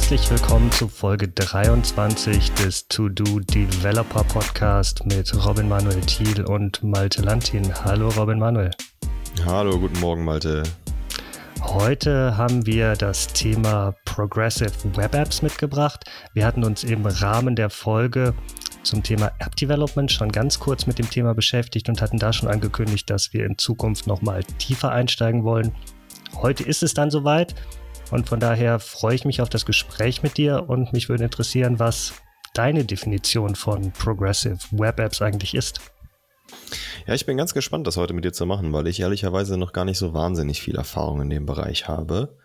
Herzlich willkommen zu Folge 23 des To-Do Developer Podcast mit Robin Manuel Thiel und Malte Lantin. Hallo Robin Manuel. Hallo, guten Morgen Malte. Heute haben wir das Thema Progressive Web Apps mitgebracht. Wir hatten uns im Rahmen der Folge zum Thema App Development schon ganz kurz mit dem Thema beschäftigt und hatten da schon angekündigt, dass wir in Zukunft nochmal tiefer einsteigen wollen. Heute ist es dann soweit und von daher freue ich mich auf das Gespräch mit dir und mich würde interessieren, was deine Definition von Progressive Web Apps eigentlich ist. Ja, ich bin ganz gespannt, das heute mit dir zu machen, weil ich ehrlicherweise noch gar nicht so wahnsinnig viel Erfahrung in dem Bereich habe.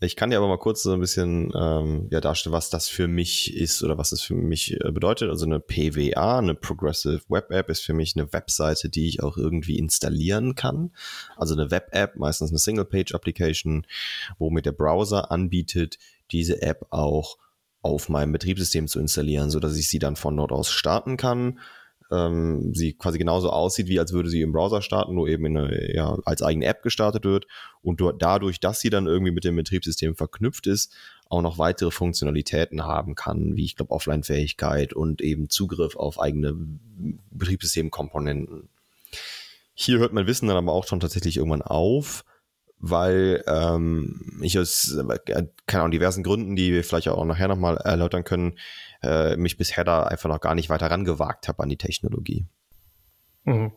Ich kann dir aber mal kurz so ein bisschen ähm, ja, darstellen, was das für mich ist oder was es für mich äh, bedeutet. Also eine PWA, eine Progressive Web App, ist für mich eine Webseite, die ich auch irgendwie installieren kann. Also eine Web App, meistens eine Single-Page-Application, womit der Browser anbietet, diese App auch auf meinem Betriebssystem zu installieren, so dass ich sie dann von dort aus starten kann ähm, sie quasi genauso aussieht, wie als würde sie im Browser starten, nur eben in eine, ja, als eigene App gestartet wird und dadurch, dass sie dann irgendwie mit dem Betriebssystem verknüpft ist, auch noch weitere Funktionalitäten haben kann, wie ich glaube Offline-Fähigkeit und eben Zugriff auf eigene Betriebssystemkomponenten. Hier hört mein Wissen dann aber auch schon tatsächlich irgendwann auf weil ähm, ich aus, äh, keine Ahnung, diversen Gründen, die wir vielleicht auch nachher nochmal erläutern können, äh, mich bisher da einfach noch gar nicht weiter rangewagt habe an die Technologie. Mhm.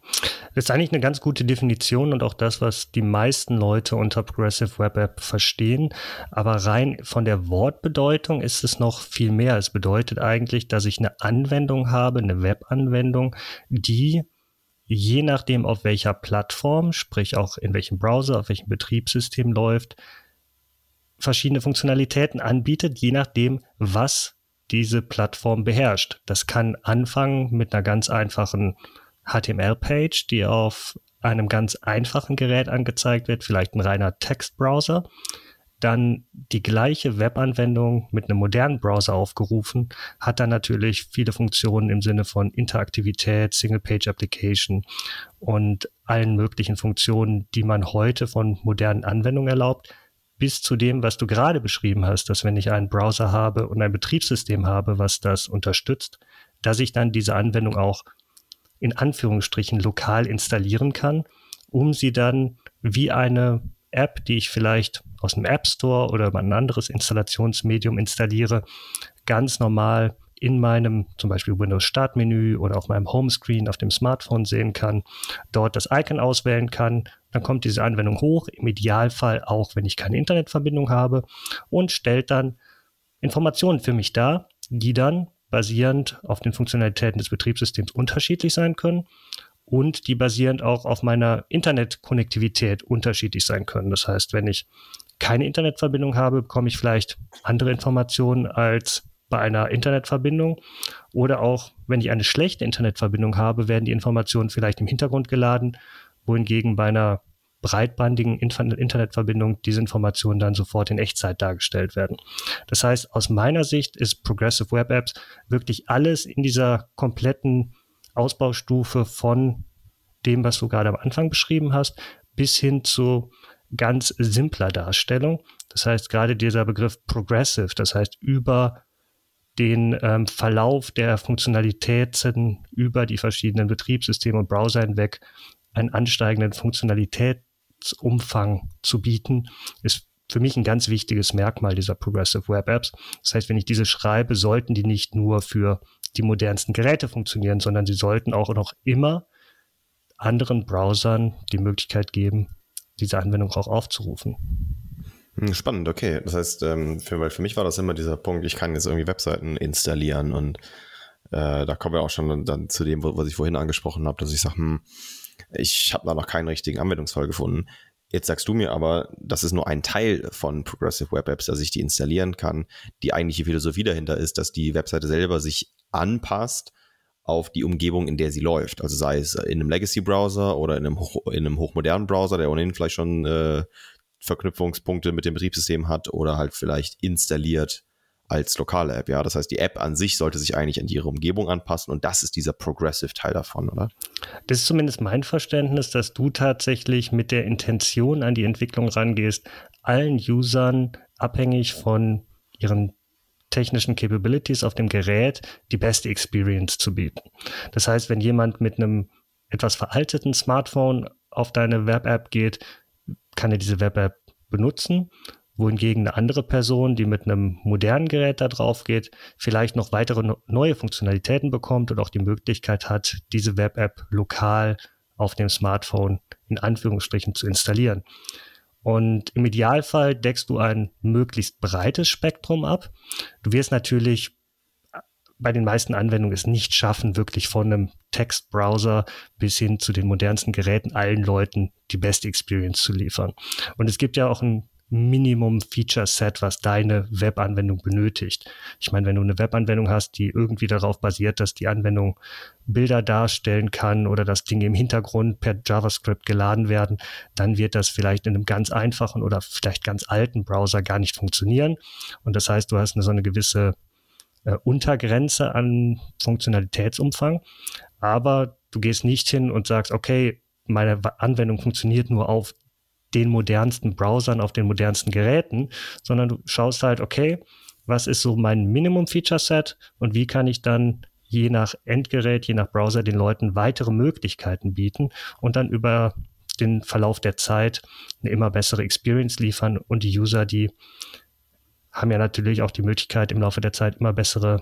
Das ist eigentlich eine ganz gute Definition und auch das, was die meisten Leute unter Progressive Web App verstehen. Aber rein von der Wortbedeutung ist es noch viel mehr. Es bedeutet eigentlich, dass ich eine Anwendung habe, eine Webanwendung, die je nachdem, auf welcher Plattform, sprich auch in welchem Browser, auf welchem Betriebssystem läuft, verschiedene Funktionalitäten anbietet, je nachdem, was diese Plattform beherrscht. Das kann anfangen mit einer ganz einfachen HTML-Page, die auf einem ganz einfachen Gerät angezeigt wird, vielleicht ein reiner Textbrowser dann die gleiche Webanwendung mit einem modernen Browser aufgerufen, hat dann natürlich viele Funktionen im Sinne von Interaktivität, Single-Page-Application und allen möglichen Funktionen, die man heute von modernen Anwendungen erlaubt, bis zu dem, was du gerade beschrieben hast, dass wenn ich einen Browser habe und ein Betriebssystem habe, was das unterstützt, dass ich dann diese Anwendung auch in Anführungsstrichen lokal installieren kann, um sie dann wie eine App, die ich vielleicht aus dem App Store oder über ein anderes Installationsmedium installiere, ganz normal in meinem zum Beispiel Windows Startmenü oder auf meinem Homescreen auf dem Smartphone sehen kann, dort das Icon auswählen kann, dann kommt diese Anwendung hoch, im Idealfall auch, wenn ich keine Internetverbindung habe und stellt dann Informationen für mich dar, die dann basierend auf den Funktionalitäten des Betriebssystems unterschiedlich sein können und die basierend auch auf meiner Internetkonnektivität unterschiedlich sein können. Das heißt, wenn ich keine Internetverbindung habe, bekomme ich vielleicht andere Informationen als bei einer Internetverbindung. Oder auch, wenn ich eine schlechte Internetverbindung habe, werden die Informationen vielleicht im Hintergrund geladen, wohingegen bei einer breitbandigen Internetverbindung diese Informationen dann sofort in Echtzeit dargestellt werden. Das heißt, aus meiner Sicht ist Progressive Web Apps wirklich alles in dieser kompletten Ausbaustufe von dem, was du gerade am Anfang beschrieben hast, bis hin zu ganz simpler Darstellung. Das heißt, gerade dieser Begriff progressive, das heißt über den ähm, Verlauf der Funktionalitäten über die verschiedenen Betriebssysteme und Browser hinweg einen ansteigenden Funktionalitätsumfang zu bieten, ist für mich ein ganz wichtiges Merkmal dieser Progressive Web Apps. Das heißt, wenn ich diese schreibe, sollten die nicht nur für die modernsten Geräte funktionieren, sondern sie sollten auch noch immer anderen Browsern die Möglichkeit geben, diese Anwendung auch aufzurufen. Hm, spannend, okay. Das heißt, ähm, für, weil für mich war das immer dieser Punkt, ich kann jetzt irgendwie Webseiten installieren und äh, da kommen wir auch schon dann zu dem, was ich vorhin angesprochen habe, dass ich sage, hm, ich habe da noch keinen richtigen Anwendungsfall gefunden. Jetzt sagst du mir aber, das ist nur ein Teil von Progressive Web Apps, dass ich die installieren kann. Die eigentliche Philosophie dahinter ist, dass die Webseite selber sich anpasst auf die Umgebung, in der sie läuft. Also sei es in einem Legacy-Browser oder in einem, in einem hochmodernen Browser, der ohnehin vielleicht schon äh, Verknüpfungspunkte mit dem Betriebssystem hat oder halt vielleicht installiert als lokale App. Ja, das heißt, die App an sich sollte sich eigentlich an ihre Umgebung anpassen und das ist dieser Progressive Teil davon, oder? Das ist zumindest mein Verständnis, dass du tatsächlich mit der Intention an die Entwicklung rangehst, allen Usern abhängig von ihren technischen Capabilities auf dem Gerät die beste Experience zu bieten. Das heißt, wenn jemand mit einem etwas veralteten Smartphone auf deine Web-App geht, kann er diese Web-App benutzen, wohingegen eine andere Person, die mit einem modernen Gerät da drauf geht, vielleicht noch weitere neue Funktionalitäten bekommt und auch die Möglichkeit hat, diese Web-App lokal auf dem Smartphone in Anführungsstrichen zu installieren. Und im Idealfall deckst du ein möglichst breites Spektrum ab. Du wirst natürlich bei den meisten Anwendungen es nicht schaffen, wirklich von einem Textbrowser bis hin zu den modernsten Geräten allen Leuten die beste Experience zu liefern. Und es gibt ja auch ein Minimum-Feature-Set, was deine Webanwendung benötigt. Ich meine, wenn du eine Webanwendung hast, die irgendwie darauf basiert, dass die Anwendung Bilder darstellen kann oder dass Dinge im Hintergrund per JavaScript geladen werden, dann wird das vielleicht in einem ganz einfachen oder vielleicht ganz alten Browser gar nicht funktionieren. Und das heißt, du hast eine, so eine gewisse äh, Untergrenze an Funktionalitätsumfang, aber du gehst nicht hin und sagst, okay, meine Anwendung funktioniert nur auf den modernsten Browsern, auf den modernsten Geräten, sondern du schaust halt, okay, was ist so mein Minimum-Feature-Set und wie kann ich dann je nach Endgerät, je nach Browser den Leuten weitere Möglichkeiten bieten und dann über den Verlauf der Zeit eine immer bessere Experience liefern und die User, die haben ja natürlich auch die Möglichkeit, im Laufe der Zeit immer bessere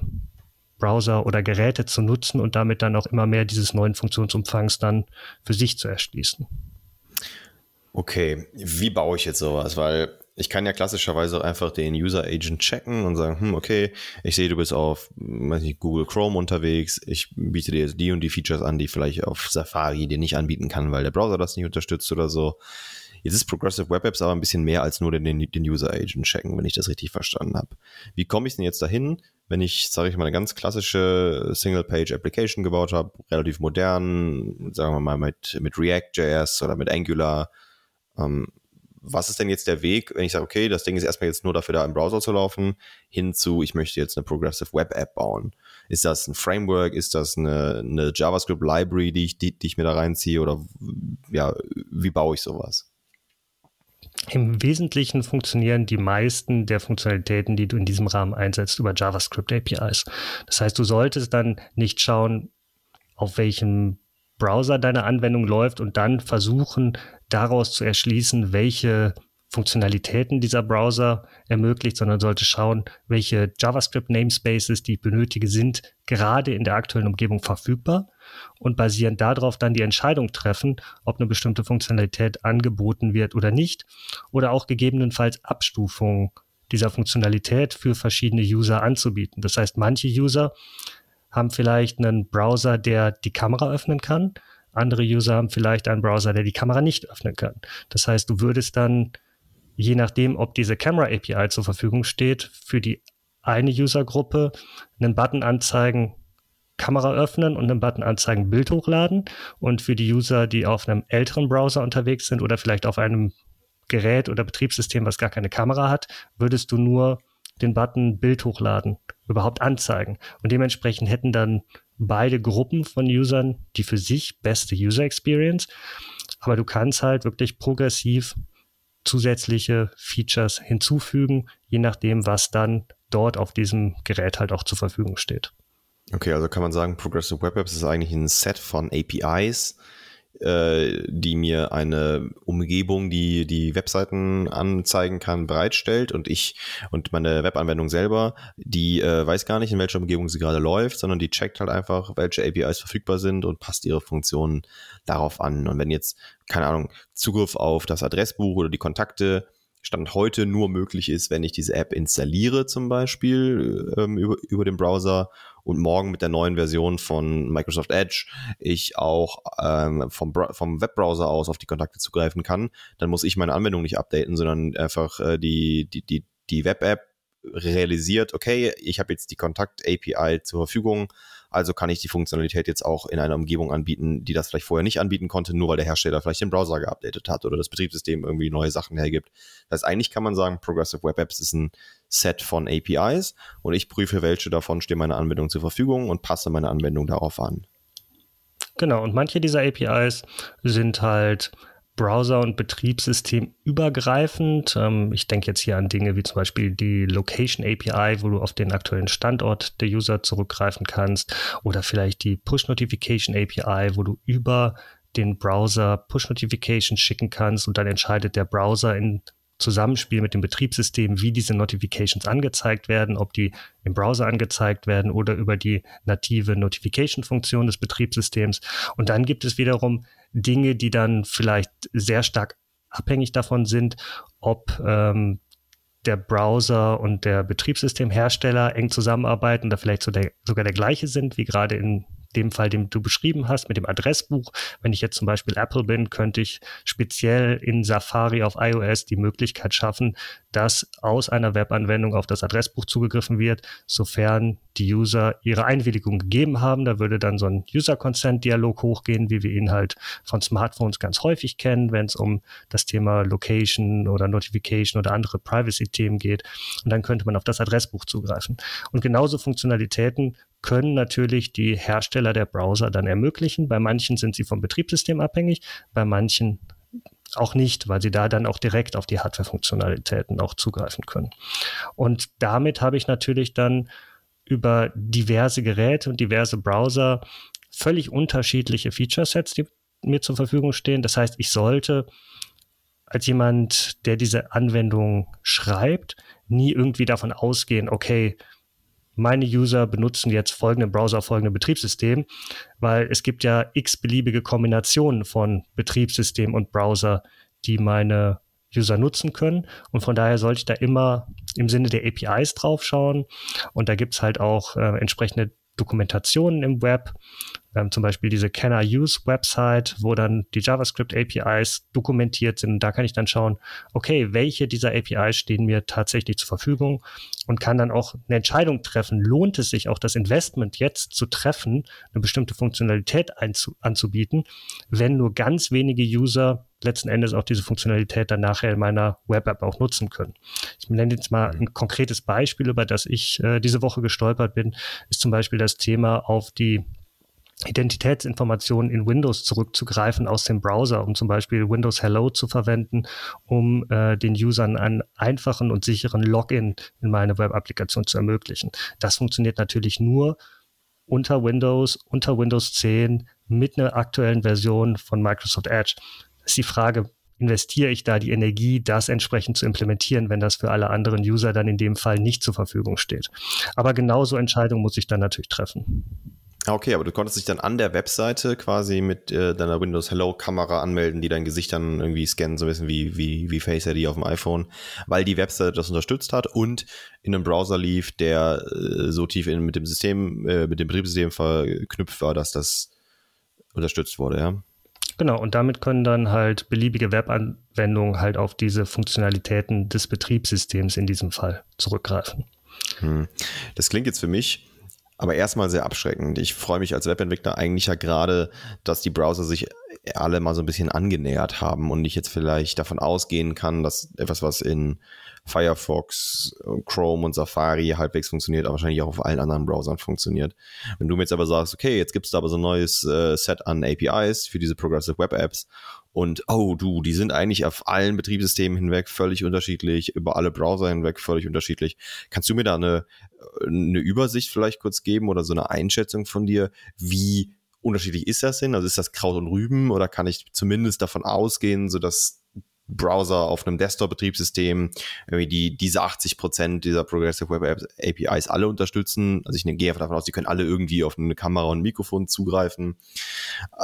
Browser oder Geräte zu nutzen und damit dann auch immer mehr dieses neuen Funktionsumfangs dann für sich zu erschließen. Okay, wie baue ich jetzt sowas? Weil ich kann ja klassischerweise einfach den User Agent checken und sagen, hm, okay, ich sehe, du bist auf nicht, Google Chrome unterwegs, ich biete dir die und die Features an, die vielleicht auf Safari dir nicht anbieten kann, weil der Browser das nicht unterstützt oder so. Jetzt ist Progressive Web Apps aber ein bisschen mehr als nur den, den User Agent checken, wenn ich das richtig verstanden habe. Wie komme ich denn jetzt dahin, wenn ich, sage ich mal, eine ganz klassische Single-Page-Application gebaut habe, relativ modern, sagen wir mal mit, mit React.js oder mit Angular. Ähm, was ist denn jetzt der Weg, wenn ich sage, okay, das Ding ist erstmal jetzt nur dafür da im Browser zu laufen, hinzu, ich möchte jetzt eine Progressive Web App bauen? Ist das ein Framework? Ist das eine, eine JavaScript Library, die ich, die, die ich mir da reinziehe? Oder ja, wie baue ich sowas? Im Wesentlichen funktionieren die meisten der Funktionalitäten, die du in diesem Rahmen einsetzt, über JavaScript APIs. Das heißt, du solltest dann nicht schauen, auf welchem Browser deine Anwendung läuft und dann versuchen, daraus zu erschließen, welche Funktionalitäten dieser Browser ermöglicht, sondern sollte schauen, welche JavaScript Namespaces, die ich benötige, sind gerade in der aktuellen Umgebung verfügbar und basierend darauf dann die Entscheidung treffen, ob eine bestimmte Funktionalität angeboten wird oder nicht oder auch gegebenenfalls Abstufungen dieser Funktionalität für verschiedene User anzubieten. Das heißt, manche User haben vielleicht einen Browser, der die Kamera öffnen kann. Andere User haben vielleicht einen Browser, der die Kamera nicht öffnen kann. Das heißt, du würdest dann je nachdem, ob diese Camera API zur Verfügung steht, für die eine Usergruppe einen Button anzeigen, Kamera öffnen und einen Button anzeigen, Bild hochladen. Und für die User, die auf einem älteren Browser unterwegs sind oder vielleicht auf einem Gerät oder Betriebssystem, was gar keine Kamera hat, würdest du nur den Button Bild hochladen überhaupt anzeigen. Und dementsprechend hätten dann beide Gruppen von Usern die für sich beste User Experience. Aber du kannst halt wirklich progressiv zusätzliche Features hinzufügen, je nachdem, was dann dort auf diesem Gerät halt auch zur Verfügung steht. Okay, also kann man sagen, Progressive Web Apps ist eigentlich ein Set von APIs, äh, die mir eine Umgebung, die die Webseiten anzeigen kann, bereitstellt und ich und meine Webanwendung selber, die äh, weiß gar nicht, in welcher Umgebung sie gerade läuft, sondern die checkt halt einfach, welche APIs verfügbar sind und passt ihre Funktionen darauf an. Und wenn jetzt, keine Ahnung, Zugriff auf das Adressbuch oder die Kontakte Stand heute nur möglich ist, wenn ich diese App installiere, zum Beispiel ähm, über, über den Browser und morgen mit der neuen Version von Microsoft Edge ich auch ähm, vom, vom Webbrowser aus auf die Kontakte zugreifen kann, dann muss ich meine Anwendung nicht updaten, sondern einfach äh, die, die, die, die Web-App realisiert, okay, ich habe jetzt die Kontakt-API zur Verfügung, also kann ich die Funktionalität jetzt auch in einer Umgebung anbieten, die das vielleicht vorher nicht anbieten konnte, nur weil der Hersteller vielleicht den Browser geupdatet hat oder das Betriebssystem irgendwie neue Sachen hergibt. Das heißt, eigentlich kann man sagen, Progressive Web Apps ist ein Set von APIs und ich prüfe, welche davon stehen meiner Anwendung zur Verfügung und passe meine Anwendung darauf an. Genau, und manche dieser APIs sind halt Browser- und Betriebssystem übergreifend. Ähm, ich denke jetzt hier an Dinge wie zum Beispiel die Location API, wo du auf den aktuellen Standort der User zurückgreifen kannst, oder vielleicht die Push Notification API, wo du über den Browser Push Notifications schicken kannst und dann entscheidet der Browser in Zusammenspiel mit dem Betriebssystem, wie diese Notifications angezeigt werden, ob die im Browser angezeigt werden oder über die native Notification-Funktion des Betriebssystems. Und dann gibt es wiederum Dinge, die dann vielleicht sehr stark abhängig davon sind, ob ähm, der Browser und der Betriebssystemhersteller eng zusammenarbeiten oder vielleicht so der, sogar der gleiche sind, wie gerade in dem Fall, den du beschrieben hast, mit dem Adressbuch. Wenn ich jetzt zum Beispiel Apple bin, könnte ich speziell in Safari auf iOS die Möglichkeit schaffen, dass aus einer Webanwendung auf das Adressbuch zugegriffen wird, sofern die User ihre Einwilligung gegeben haben. Da würde dann so ein User-Consent-Dialog hochgehen, wie wir ihn halt von Smartphones ganz häufig kennen, wenn es um das Thema Location oder Notification oder andere Privacy-Themen geht. Und dann könnte man auf das Adressbuch zugreifen. Und genauso Funktionalitäten können natürlich die Hersteller der Browser dann ermöglichen. Bei manchen sind sie vom Betriebssystem abhängig, bei manchen auch nicht, weil sie da dann auch direkt auf die Hardware-Funktionalitäten auch zugreifen können. Und damit habe ich natürlich dann über diverse Geräte und diverse Browser völlig unterschiedliche Feature-Sets, die mir zur Verfügung stehen. Das heißt, ich sollte als jemand, der diese Anwendung schreibt, nie irgendwie davon ausgehen, okay, meine User benutzen jetzt folgenden Browser, folgende Betriebssystem, weil es gibt ja x beliebige Kombinationen von Betriebssystem und Browser, die meine User nutzen können. Und von daher sollte ich da immer im Sinne der APIs drauf schauen. Und da gibt's halt auch äh, entsprechende Dokumentationen im Web, ähm, zum Beispiel diese Can I Use Website, wo dann die JavaScript APIs dokumentiert sind. Da kann ich dann schauen, okay, welche dieser APIs stehen mir tatsächlich zur Verfügung und kann dann auch eine Entscheidung treffen. Lohnt es sich auch das Investment jetzt zu treffen, eine bestimmte Funktionalität anzubieten, wenn nur ganz wenige User letzten Endes auch diese Funktionalität dann nachher in meiner Web-App auch nutzen können. Ich nenne jetzt mal ein konkretes Beispiel, über das ich äh, diese Woche gestolpert bin, ist zum Beispiel das Thema auf die Identitätsinformationen in Windows zurückzugreifen aus dem Browser, um zum Beispiel Windows Hello zu verwenden, um äh, den Usern einen einfachen und sicheren Login in meine Web-Applikation zu ermöglichen. Das funktioniert natürlich nur unter Windows, unter Windows 10 mit einer aktuellen Version von Microsoft Edge. Ist die Frage, investiere ich da die Energie, das entsprechend zu implementieren, wenn das für alle anderen User dann in dem Fall nicht zur Verfügung steht. Aber genauso Entscheidungen muss ich dann natürlich treffen. Ah, okay, aber du konntest dich dann an der Webseite quasi mit äh, deiner Windows Hello Kamera anmelden, die dein Gesicht dann irgendwie scannen, so ein bisschen wie, wie, wie Face ID auf dem iPhone, weil die Webseite das unterstützt hat und in einem Browser lief, der äh, so tief in, mit dem System, äh, mit dem Betriebssystem verknüpft war, dass das unterstützt wurde, ja. Genau, und damit können dann halt beliebige Webanwendungen halt auf diese Funktionalitäten des Betriebssystems in diesem Fall zurückgreifen. Hm. Das klingt jetzt für mich aber erstmal sehr abschreckend. Ich freue mich als Webentwickler eigentlich ja gerade, dass die Browser sich alle mal so ein bisschen angenähert haben und ich jetzt vielleicht davon ausgehen kann, dass etwas, was in Firefox, Chrome und Safari halbwegs funktioniert, aber wahrscheinlich auch auf allen anderen Browsern funktioniert. Wenn du mir jetzt aber sagst, okay, jetzt gibt es da aber so ein neues äh, Set an APIs für diese Progressive Web Apps und oh du, die sind eigentlich auf allen Betriebssystemen hinweg völlig unterschiedlich, über alle Browser hinweg völlig unterschiedlich. Kannst du mir da eine, eine Übersicht vielleicht kurz geben oder so eine Einschätzung von dir, wie unterschiedlich ist das denn? Also ist das Kraut und Rüben oder kann ich zumindest davon ausgehen, so dass Browser auf einem Desktop-Betriebssystem die, diese 80 Prozent dieser Progressive Web APIs alle unterstützen. Also ich ne, gehe davon aus, die können alle irgendwie auf eine Kamera und ein Mikrofon zugreifen.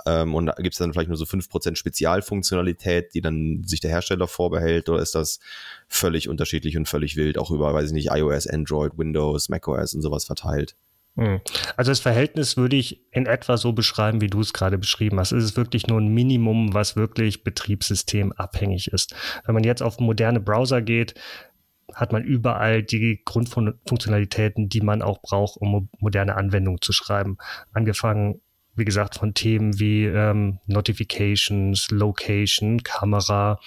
Ähm, und da gibt es dann vielleicht nur so 5 Prozent Spezialfunktionalität, die dann sich der Hersteller vorbehält, oder ist das völlig unterschiedlich und völlig wild, auch über, weiß ich nicht, iOS, Android, Windows, macOS und sowas verteilt? Hm. Also das Verhältnis würde ich in etwa so beschreiben, wie du es gerade beschrieben hast. Es ist wirklich nur ein Minimum, was wirklich betriebssystemabhängig ist. Wenn man jetzt auf moderne Browser geht, hat man überall die Grundfunktionalitäten, die man auch braucht, um moderne Anwendungen zu schreiben. Angefangen wie gesagt, von Themen wie ähm, Notifications, Location, Kamera,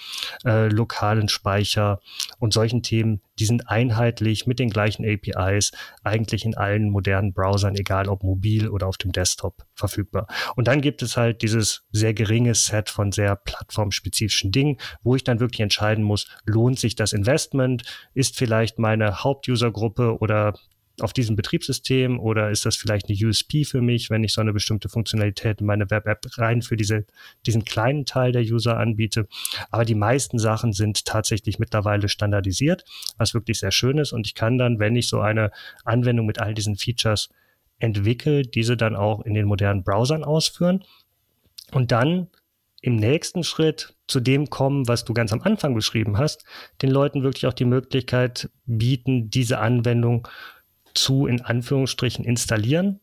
äh, lokalen Speicher und solchen Themen, die sind einheitlich mit den gleichen APIs eigentlich in allen modernen Browsern, egal ob mobil oder auf dem Desktop verfügbar. Und dann gibt es halt dieses sehr geringe Set von sehr plattformspezifischen Dingen, wo ich dann wirklich entscheiden muss, lohnt sich das Investment? Ist vielleicht meine Hauptusergruppe oder auf diesem Betriebssystem oder ist das vielleicht eine USP für mich, wenn ich so eine bestimmte Funktionalität in meine Web-App rein für diese, diesen kleinen Teil der User anbiete. Aber die meisten Sachen sind tatsächlich mittlerweile standardisiert, was wirklich sehr schön ist. Und ich kann dann, wenn ich so eine Anwendung mit all diesen Features entwickle, diese dann auch in den modernen Browsern ausführen und dann im nächsten Schritt zu dem kommen, was du ganz am Anfang beschrieben hast, den Leuten wirklich auch die Möglichkeit bieten, diese Anwendung zu in Anführungsstrichen installieren.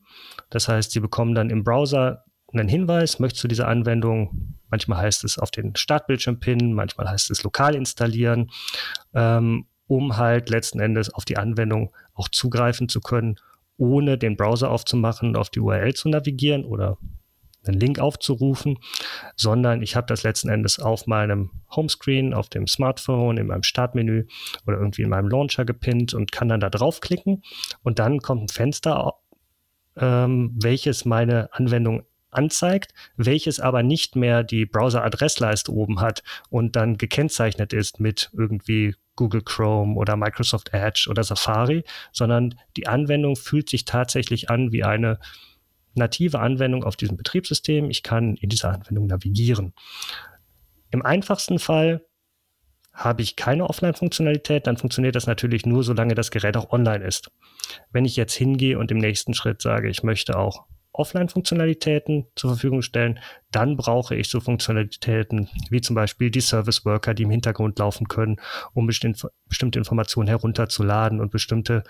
Das heißt, Sie bekommen dann im Browser einen Hinweis, möchtest du diese Anwendung, manchmal heißt es auf den Startbildschirm pinnen, manchmal heißt es lokal installieren, ähm, um halt letzten Endes auf die Anwendung auch zugreifen zu können, ohne den Browser aufzumachen und auf die URL zu navigieren oder einen Link aufzurufen, sondern ich habe das letzten Endes auf meinem Homescreen, auf dem Smartphone, in meinem Startmenü oder irgendwie in meinem Launcher gepinnt und kann dann da draufklicken. Und dann kommt ein Fenster, ähm, welches meine Anwendung anzeigt, welches aber nicht mehr die Browser-Adressleiste oben hat und dann gekennzeichnet ist mit irgendwie Google Chrome oder Microsoft Edge oder Safari, sondern die Anwendung fühlt sich tatsächlich an wie eine native Anwendung auf diesem Betriebssystem. Ich kann in dieser Anwendung navigieren. Im einfachsten Fall habe ich keine Offline-Funktionalität, dann funktioniert das natürlich nur, solange das Gerät auch online ist. Wenn ich jetzt hingehe und im nächsten Schritt sage, ich möchte auch Offline-Funktionalitäten zur Verfügung stellen, dann brauche ich so Funktionalitäten wie zum Beispiel die Service Worker, die im Hintergrund laufen können, um bestimmte Informationen herunterzuladen und bestimmte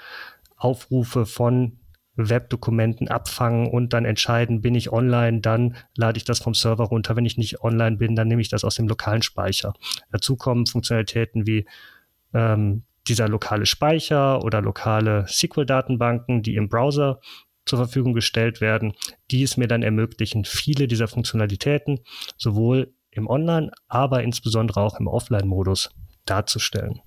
Aufrufe von Webdokumenten abfangen und dann entscheiden, bin ich online, dann lade ich das vom Server runter. Wenn ich nicht online bin, dann nehme ich das aus dem lokalen Speicher. Dazu kommen Funktionalitäten wie ähm, dieser lokale Speicher oder lokale SQL-Datenbanken, die im Browser zur Verfügung gestellt werden, die es mir dann ermöglichen, viele dieser Funktionalitäten sowohl im Online, aber insbesondere auch im Offline-Modus darzustellen.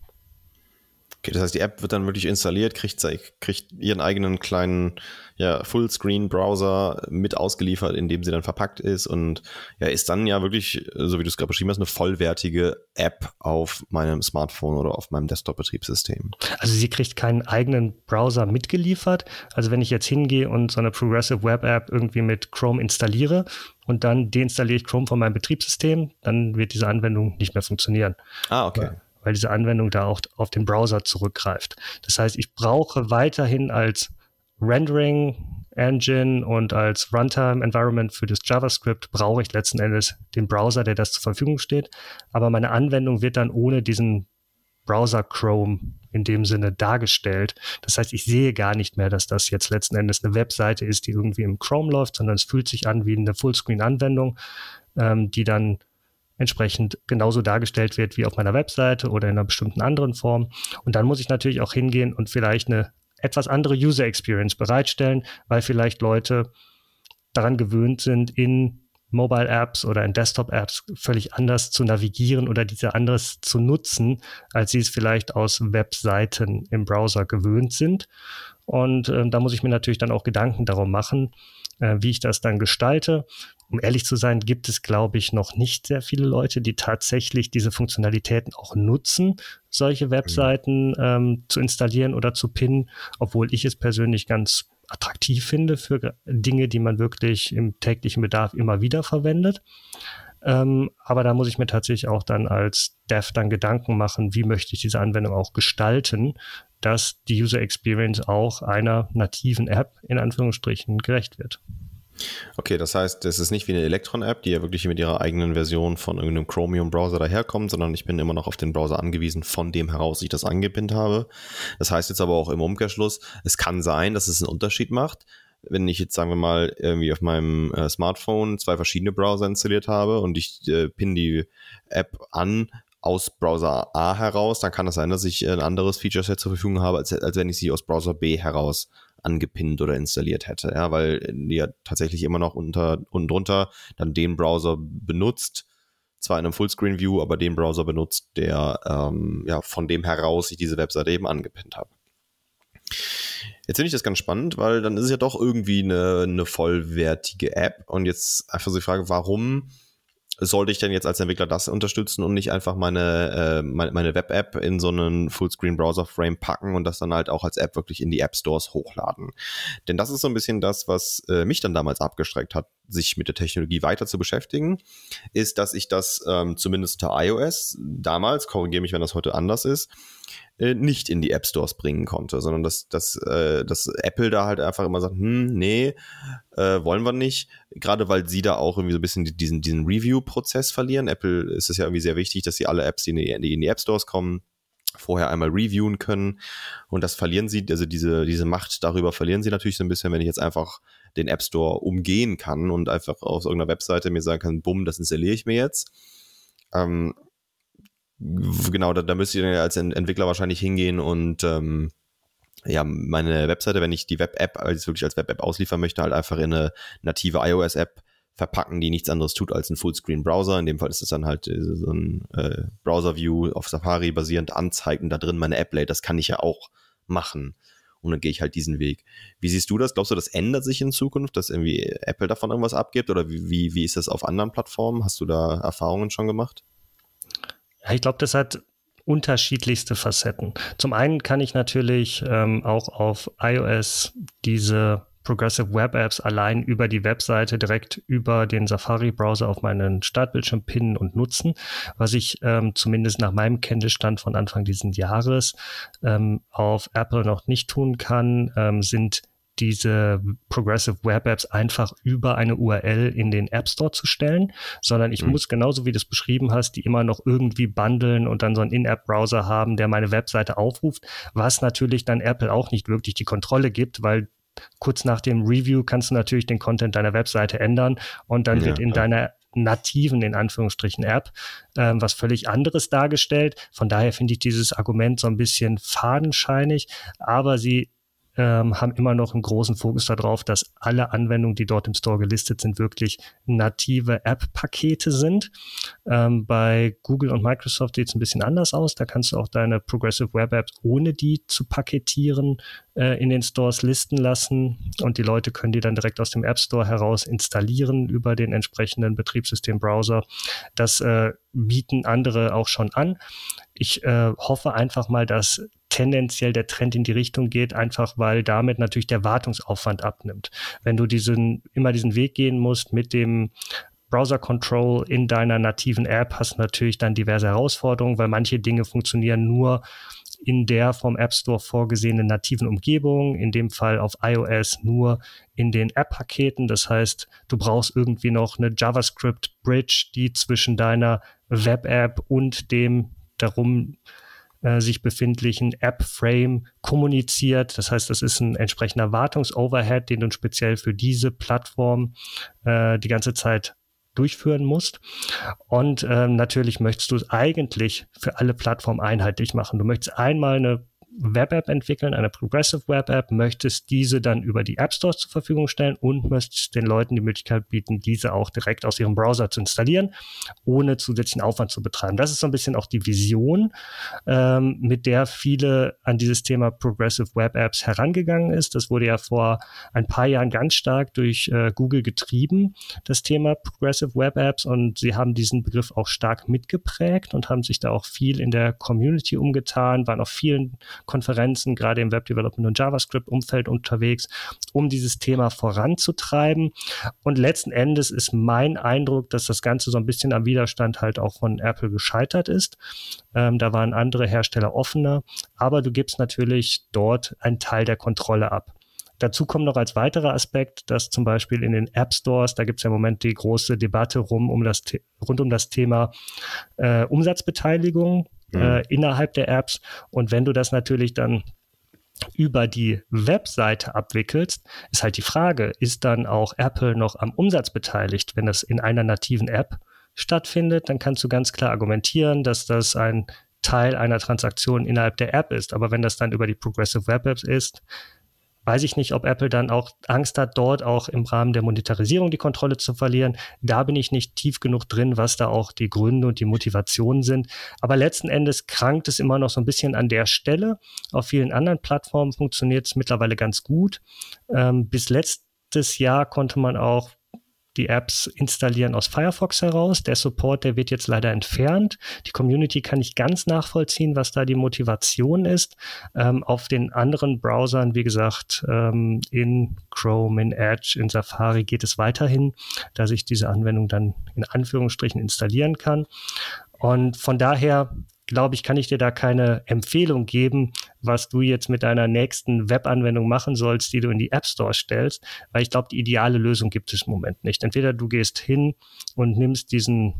Okay, das heißt, die App wird dann wirklich installiert, kriegt, kriegt ihren eigenen kleinen ja, Fullscreen-Browser mit ausgeliefert, in dem sie dann verpackt ist und ja, ist dann ja wirklich, so wie du es gerade beschrieben hast, eine vollwertige App auf meinem Smartphone oder auf meinem Desktop-Betriebssystem. Also sie kriegt keinen eigenen Browser mitgeliefert. Also wenn ich jetzt hingehe und so eine Progressive Web App irgendwie mit Chrome installiere und dann deinstalliere ich Chrome von meinem Betriebssystem, dann wird diese Anwendung nicht mehr funktionieren. Ah, okay. Ja weil diese Anwendung da auch auf den Browser zurückgreift. Das heißt, ich brauche weiterhin als Rendering Engine und als Runtime Environment für das JavaScript brauche ich letzten Endes den Browser, der das zur Verfügung steht. Aber meine Anwendung wird dann ohne diesen Browser Chrome in dem Sinne dargestellt. Das heißt, ich sehe gar nicht mehr, dass das jetzt letzten Endes eine Webseite ist, die irgendwie im Chrome läuft, sondern es fühlt sich an wie eine Fullscreen-Anwendung, ähm, die dann entsprechend genauso dargestellt wird wie auf meiner Webseite oder in einer bestimmten anderen Form. Und dann muss ich natürlich auch hingehen und vielleicht eine etwas andere User Experience bereitstellen, weil vielleicht Leute daran gewöhnt sind, in Mobile Apps oder in Desktop Apps völlig anders zu navigieren oder diese anders zu nutzen, als sie es vielleicht aus Webseiten im Browser gewöhnt sind. Und äh, da muss ich mir natürlich dann auch Gedanken darum machen, äh, wie ich das dann gestalte um ehrlich zu sein, gibt es, glaube ich, noch nicht sehr viele Leute, die tatsächlich diese Funktionalitäten auch nutzen, solche Webseiten ähm, zu installieren oder zu pinnen, obwohl ich es persönlich ganz attraktiv finde für Dinge, die man wirklich im täglichen Bedarf immer wieder verwendet. Ähm, aber da muss ich mir tatsächlich auch dann als Dev dann Gedanken machen, wie möchte ich diese Anwendung auch gestalten, dass die User Experience auch einer nativen App in Anführungsstrichen gerecht wird. Okay, das heißt, es ist nicht wie eine Electron-App, die ja wirklich mit ihrer eigenen Version von irgendeinem Chromium-Browser daherkommt, sondern ich bin immer noch auf den Browser angewiesen, von dem heraus ich das angepinnt habe. Das heißt jetzt aber auch im Umkehrschluss, es kann sein, dass es einen Unterschied macht, wenn ich jetzt, sagen wir mal, irgendwie auf meinem äh, Smartphone zwei verschiedene Browser installiert habe und ich äh, pinne die App an aus Browser A heraus, dann kann es sein, dass ich ein anderes Feature-Set zur Verfügung habe, als, als wenn ich sie aus Browser B heraus angepinnt oder installiert hätte, ja, weil die ja tatsächlich immer noch unter unten drunter dann den Browser benutzt, zwar in einem Fullscreen-View, aber den Browser benutzt, der ähm, ja von dem heraus ich diese Webseite eben angepinnt habe. Jetzt finde ich das ganz spannend, weil dann ist es ja doch irgendwie eine, eine vollwertige App und jetzt einfach so die Frage, warum sollte ich denn jetzt als Entwickler das unterstützen und nicht einfach meine, äh, meine, meine Web-App in so einen Fullscreen-Browser-Frame packen und das dann halt auch als App wirklich in die App-Stores hochladen? Denn das ist so ein bisschen das, was äh, mich dann damals abgestreckt hat, sich mit der Technologie weiter zu beschäftigen, ist, dass ich das ähm, zumindest unter iOS damals, korrigiere mich, wenn das heute anders ist, äh, nicht in die App Stores bringen konnte, sondern dass, dass, äh, dass Apple da halt einfach immer sagt, hm, nee, äh, wollen wir nicht. Gerade weil sie da auch irgendwie so ein bisschen diesen, diesen Review-Prozess verlieren. Apple ist es ja irgendwie sehr wichtig, dass sie alle Apps, die in die, die in die App Stores kommen, vorher einmal reviewen können. Und das verlieren sie, also diese, diese Macht darüber verlieren sie natürlich so ein bisschen, wenn ich jetzt einfach den App Store umgehen kann und einfach auf irgendeiner Webseite mir sagen kann, bumm, das installiere ich mir jetzt. Ähm, genau, da, da müsste ich dann als Entwickler wahrscheinlich hingehen und ähm, ja, meine Webseite, wenn ich die Web-App also wirklich als Web-App ausliefern möchte, halt einfach in eine native iOS-App verpacken, die nichts anderes tut als ein Fullscreen-Browser. In dem Fall ist es dann halt äh, so ein äh, Browser-View auf Safari basierend anzeigen, da drin meine App-Late. Das kann ich ja auch machen. Und dann gehe ich halt diesen Weg. Wie siehst du das? Glaubst du, das ändert sich in Zukunft, dass irgendwie Apple davon irgendwas abgibt? Oder wie, wie, wie ist das auf anderen Plattformen? Hast du da Erfahrungen schon gemacht? Ja, ich glaube, das hat unterschiedlichste Facetten. Zum einen kann ich natürlich ähm, auch auf iOS diese Progressive Web Apps allein über die Webseite direkt über den Safari-Browser auf meinen Startbildschirm pinnen und nutzen, was ich ähm, zumindest nach meinem Kenntnisstand von Anfang dieses Jahres ähm, auf Apple noch nicht tun kann, ähm, sind diese Progressive Web Apps einfach über eine URL in den App Store zu stellen, sondern ich mhm. muss genauso wie du es beschrieben hast, die immer noch irgendwie bundeln und dann so einen In-App-Browser haben, der meine Webseite aufruft, was natürlich dann Apple auch nicht wirklich die Kontrolle gibt, weil kurz nach dem Review kannst du natürlich den Content deiner Webseite ändern und dann ja, wird in deiner nativen, in Anführungsstrichen, App, ähm, was völlig anderes dargestellt. Von daher finde ich dieses Argument so ein bisschen fadenscheinig, aber sie ähm, haben immer noch einen großen Fokus darauf, dass alle Anwendungen, die dort im Store gelistet sind, wirklich native App-Pakete sind. Ähm, bei Google und Microsoft sieht es ein bisschen anders aus. Da kannst du auch deine Progressive Web Apps ohne die zu paketieren äh, in den Stores listen lassen und die Leute können die dann direkt aus dem App Store heraus installieren über den entsprechenden Betriebssystem-Browser. Das äh, bieten andere auch schon an. Ich äh, hoffe einfach mal, dass tendenziell der Trend in die Richtung geht, einfach weil damit natürlich der Wartungsaufwand abnimmt. Wenn du diesen, immer diesen Weg gehen musst mit dem Browser Control in deiner nativen App, hast du natürlich dann diverse Herausforderungen, weil manche Dinge funktionieren nur in der vom App Store vorgesehenen nativen Umgebung, in dem Fall auf iOS nur in den App-Paketen. Das heißt, du brauchst irgendwie noch eine JavaScript-Bridge, die zwischen deiner Web-App und dem darum äh, sich befindlichen App-Frame kommuniziert. Das heißt, das ist ein entsprechender Wartungsoverhead, den du speziell für diese Plattform äh, die ganze Zeit durchführen musst. Und ähm, natürlich möchtest du es eigentlich für alle Plattformen einheitlich machen. Du möchtest einmal eine Web-App entwickeln, eine Progressive Web-App, möchtest diese dann über die App Stores zur Verfügung stellen und möchtest den Leuten die Möglichkeit bieten, diese auch direkt aus ihrem Browser zu installieren, ohne zusätzlichen Aufwand zu betreiben. Das ist so ein bisschen auch die Vision, ähm, mit der viele an dieses Thema Progressive Web Apps herangegangen ist. Das wurde ja vor ein paar Jahren ganz stark durch äh, Google getrieben, das Thema Progressive Web Apps und sie haben diesen Begriff auch stark mitgeprägt und haben sich da auch viel in der Community umgetan, waren auf vielen Konferenzen, gerade im Web Development und JavaScript-Umfeld unterwegs, um dieses Thema voranzutreiben. Und letzten Endes ist mein Eindruck, dass das Ganze so ein bisschen am Widerstand halt auch von Apple gescheitert ist. Ähm, da waren andere Hersteller offener, aber du gibst natürlich dort einen Teil der Kontrolle ab. Dazu kommt noch als weiterer Aspekt, dass zum Beispiel in den App Stores, da gibt es ja im Moment die große Debatte rum um das, rund um das Thema äh, Umsatzbeteiligung mhm. äh, innerhalb der Apps. Und wenn du das natürlich dann über die Webseite abwickelst, ist halt die Frage, ist dann auch Apple noch am Umsatz beteiligt, wenn das in einer nativen App stattfindet, dann kannst du ganz klar argumentieren, dass das ein Teil einer Transaktion innerhalb der App ist. Aber wenn das dann über die Progressive Web Apps ist, weiß ich nicht, ob Apple dann auch Angst hat, dort auch im Rahmen der Monetarisierung die Kontrolle zu verlieren. Da bin ich nicht tief genug drin, was da auch die Gründe und die Motivationen sind. Aber letzten Endes krankt es immer noch so ein bisschen an der Stelle. Auf vielen anderen Plattformen funktioniert es mittlerweile ganz gut. Ähm, bis letztes Jahr konnte man auch die Apps installieren aus Firefox heraus. Der Support, der wird jetzt leider entfernt. Die Community kann nicht ganz nachvollziehen, was da die Motivation ist. Ähm, auf den anderen Browsern, wie gesagt, ähm, in Chrome, in Edge, in Safari geht es weiterhin, dass ich diese Anwendung dann in Anführungsstrichen installieren kann. Und von daher glaube ich, kann ich dir da keine Empfehlung geben, was du jetzt mit deiner nächsten Webanwendung machen sollst, die du in die App Store stellst, weil ich glaube, die ideale Lösung gibt es im Moment nicht. Entweder du gehst hin und nimmst diesen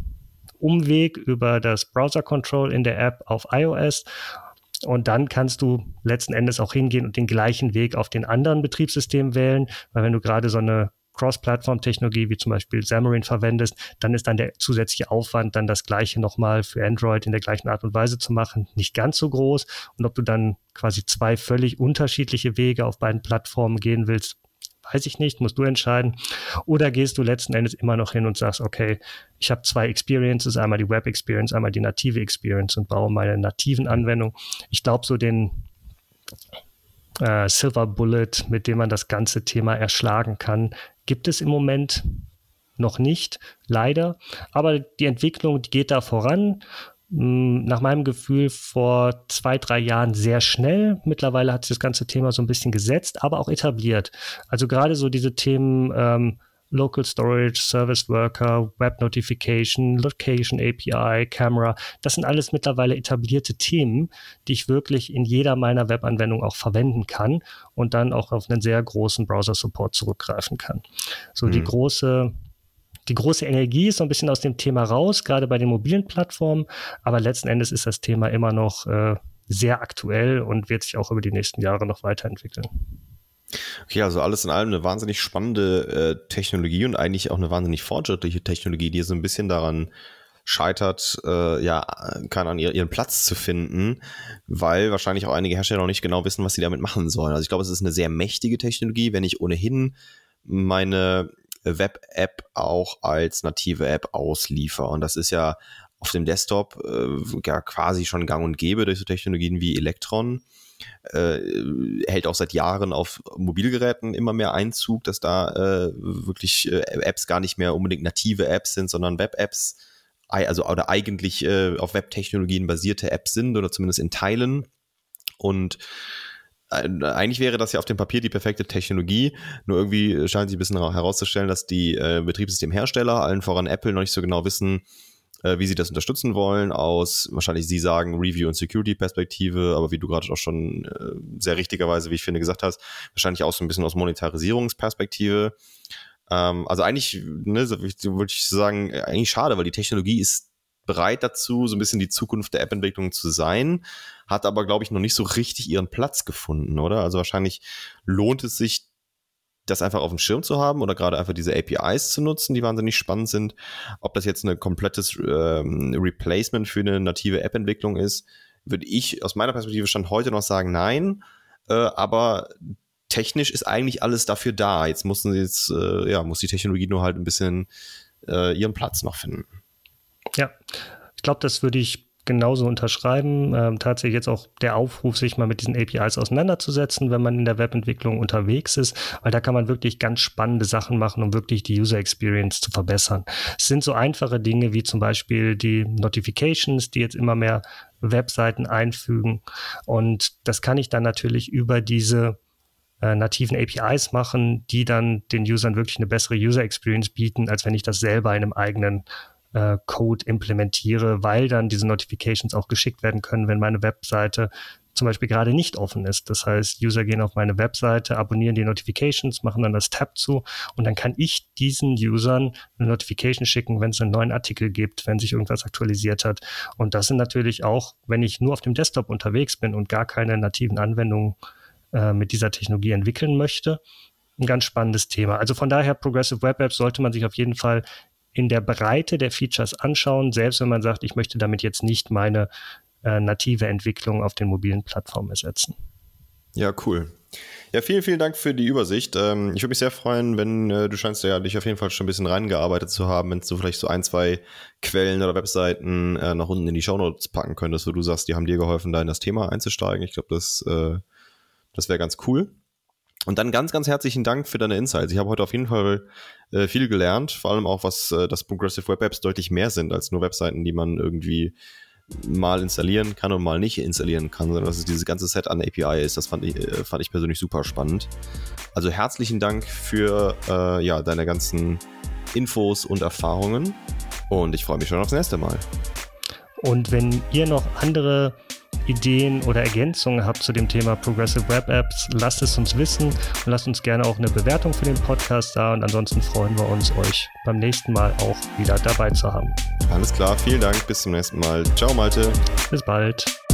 Umweg über das Browser Control in der App auf iOS und dann kannst du letzten Endes auch hingehen und den gleichen Weg auf den anderen Betriebssystemen wählen, weil wenn du gerade so eine Cross-Plattform-Technologie wie zum Beispiel Xamarin verwendest, dann ist dann der zusätzliche Aufwand, dann das gleiche nochmal für Android in der gleichen Art und Weise zu machen, nicht ganz so groß. Und ob du dann quasi zwei völlig unterschiedliche Wege auf beiden Plattformen gehen willst, weiß ich nicht, musst du entscheiden. Oder gehst du letzten Endes immer noch hin und sagst, okay, ich habe zwei Experiences, einmal die Web Experience, einmal die native Experience und baue meine nativen Anwendungen. Ich glaube, so den äh, Silver Bullet, mit dem man das ganze Thema erschlagen kann, gibt es im Moment noch nicht, leider. Aber die Entwicklung die geht da voran. Hm, nach meinem Gefühl vor zwei, drei Jahren sehr schnell. Mittlerweile hat sich das ganze Thema so ein bisschen gesetzt, aber auch etabliert. Also gerade so diese Themen ähm, Local Storage, Service Worker, Web Notification, Location API, Camera. Das sind alles mittlerweile etablierte Themen, die ich wirklich in jeder meiner Webanwendungen auch verwenden kann und dann auch auf einen sehr großen Browser-Support zurückgreifen kann. So mhm. die große die große Energie ist so ein bisschen aus dem Thema raus, gerade bei den mobilen Plattformen, aber letzten Endes ist das Thema immer noch äh, sehr aktuell und wird sich auch über die nächsten Jahre noch weiterentwickeln. Okay, also alles in allem eine wahnsinnig spannende äh, Technologie und eigentlich auch eine wahnsinnig fortschrittliche Technologie, die so ein bisschen daran scheitert, äh, ja, kann an ihren Platz zu finden, weil wahrscheinlich auch einige Hersteller noch nicht genau wissen, was sie damit machen sollen. Also ich glaube, es ist eine sehr mächtige Technologie, wenn ich ohnehin meine Web-App auch als native App ausliefer. Und das ist ja auf dem Desktop äh, ja quasi schon gang und gäbe durch so Technologien wie Electron äh, hält auch seit Jahren auf Mobilgeräten immer mehr Einzug, dass da äh, wirklich äh, Apps gar nicht mehr unbedingt native Apps sind, sondern Web-Apps, also oder eigentlich äh, auf Web-Technologien basierte Apps sind oder zumindest in Teilen. Und äh, eigentlich wäre das ja auf dem Papier die perfekte Technologie, nur irgendwie scheint sich ein bisschen herauszustellen, dass die äh, Betriebssystemhersteller, allen voran Apple, noch nicht so genau wissen, äh, wie sie das unterstützen wollen, aus wahrscheinlich Sie sagen Review- und Security-Perspektive, aber wie du gerade auch schon äh, sehr richtigerweise, wie ich finde, gesagt hast, wahrscheinlich auch so ein bisschen aus Monetarisierungsperspektive. Ähm, also eigentlich, ne, würde ich sagen, eigentlich schade, weil die Technologie ist bereit dazu, so ein bisschen die Zukunft der App-Entwicklung zu sein, hat aber, glaube ich, noch nicht so richtig ihren Platz gefunden, oder? Also wahrscheinlich lohnt es sich, das einfach auf dem Schirm zu haben oder gerade einfach diese APIs zu nutzen, die wahnsinnig spannend sind. Ob das jetzt ein komplettes ähm, Replacement für eine native App-Entwicklung ist, würde ich aus meiner Perspektive schon heute noch sagen, nein. Äh, aber technisch ist eigentlich alles dafür da. Jetzt mussten jetzt, äh, ja, muss die Technologie nur halt ein bisschen äh, ihren Platz noch finden. Ja, ich glaube, das würde ich genauso unterschreiben. Ähm, tatsächlich jetzt auch der Aufruf, sich mal mit diesen APIs auseinanderzusetzen, wenn man in der Webentwicklung unterwegs ist, weil da kann man wirklich ganz spannende Sachen machen, um wirklich die User Experience zu verbessern. Es sind so einfache Dinge wie zum Beispiel die Notifications, die jetzt immer mehr Webseiten einfügen. Und das kann ich dann natürlich über diese äh, nativen APIs machen, die dann den Usern wirklich eine bessere User Experience bieten, als wenn ich das selber in einem eigenen äh, Code implementiere, weil dann diese Notifications auch geschickt werden können, wenn meine Webseite zum Beispiel gerade nicht offen ist. Das heißt, User gehen auf meine Webseite, abonnieren die Notifications, machen dann das Tab zu und dann kann ich diesen Usern eine Notification schicken, wenn es einen neuen Artikel gibt, wenn sich irgendwas aktualisiert hat. Und das sind natürlich auch, wenn ich nur auf dem Desktop unterwegs bin und gar keine nativen Anwendungen äh, mit dieser Technologie entwickeln möchte, ein ganz spannendes Thema. Also von daher, Progressive Web Apps sollte man sich auf jeden Fall in der Breite der Features anschauen, selbst wenn man sagt, ich möchte damit jetzt nicht meine äh, native Entwicklung auf den mobilen Plattformen ersetzen. Ja, cool. Ja, vielen, vielen Dank für die Übersicht. Ähm, ich würde mich sehr freuen, wenn äh, du scheinst ja dich auf jeden Fall schon ein bisschen reingearbeitet zu haben, wenn du vielleicht so ein, zwei Quellen oder Webseiten äh, nach unten in die Shownotes packen könntest, wo du sagst, die haben dir geholfen, da in das Thema einzusteigen. Ich glaube, das, äh, das wäre ganz cool. Und dann ganz, ganz herzlichen Dank für deine Insights. Ich habe heute auf jeden Fall äh, viel gelernt, vor allem auch, was äh, das Progressive Web Apps deutlich mehr sind als nur Webseiten, die man irgendwie mal installieren kann und mal nicht installieren kann, sondern dass es dieses ganze Set an API ist. Das fand ich, äh, fand ich persönlich super spannend. Also herzlichen Dank für äh, ja, deine ganzen Infos und Erfahrungen und ich freue mich schon aufs nächste Mal. Und wenn ihr noch andere Ideen oder Ergänzungen habt zu dem Thema Progressive Web Apps, lasst es uns wissen und lasst uns gerne auch eine Bewertung für den Podcast da. Und ansonsten freuen wir uns, euch beim nächsten Mal auch wieder dabei zu haben. Alles klar, vielen Dank, bis zum nächsten Mal. Ciao, Malte. Bis bald.